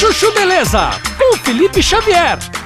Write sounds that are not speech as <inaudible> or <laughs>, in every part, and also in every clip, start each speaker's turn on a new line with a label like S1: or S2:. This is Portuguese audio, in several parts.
S1: Chuchu Beleza, com Felipe Xavier.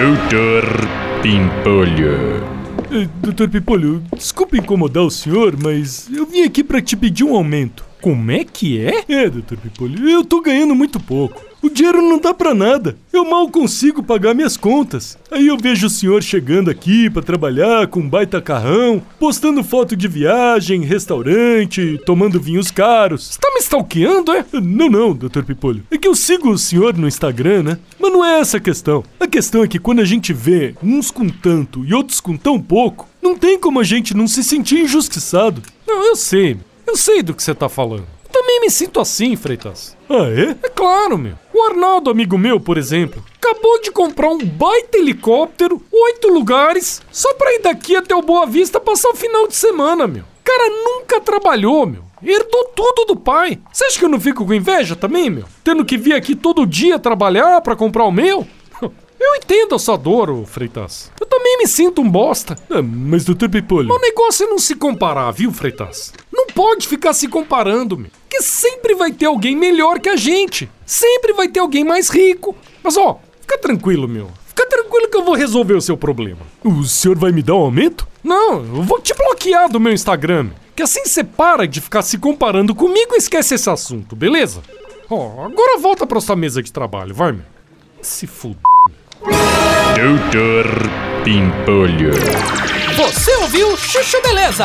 S2: Doutor Pimpolho.
S3: Eh, Doutor Pipolho, desculpa incomodar o senhor, mas eu vim aqui pra te pedir um aumento.
S1: Como é que é?
S3: É, doutor Pipolho, eu tô ganhando muito pouco. O dinheiro não dá pra nada. Eu mal consigo pagar minhas contas. Aí eu vejo o senhor chegando aqui pra trabalhar com um baita carrão, postando foto de viagem, restaurante, tomando vinhos caros.
S1: Você tá me stalkeando, é?
S3: Não, não, doutor Pipolho. É que eu sigo o senhor no Instagram, né? Mas não é essa a questão. A questão é que quando a gente vê uns com tanto e outros com tão pouco, não tem como a gente não se sentir injustiçado.
S1: Não, eu sei. Eu sei do que você tá falando. Eu também me sinto assim, Freitas.
S3: Ah, é?
S1: É claro, meu. O Arnaldo, amigo meu, por exemplo, acabou de comprar um baita helicóptero, oito lugares, só pra ir daqui até o Boa Vista passar o final de semana, meu. O cara nunca trabalhou, meu. Herdou tudo do pai. Você acha que eu não fico com inveja também, meu? Tendo que vir aqui todo dia trabalhar pra comprar o meu? <laughs> Eu entendo a sua dor, ô Freitas. Eu também me sinto um bosta.
S3: Ah, mas doutor Pipolho...
S1: O negócio é não se comparar, viu, Freitas? Não pode ficar se comparando, meu. Porque sempre vai ter alguém melhor que a gente. Sempre vai ter alguém mais rico. Mas ó, fica tranquilo, meu. Fica tranquilo que eu vou resolver o seu problema.
S3: O senhor vai me dar um aumento?
S1: Não, eu vou te bloquear do meu Instagram. Que assim você para de ficar se comparando comigo e esquece esse assunto, beleza? Ó, agora volta pra sua mesa de trabalho, vai, meu. Se fuder.
S2: Doutor Pimpolho.
S1: Você ouviu Chuchu Beleza?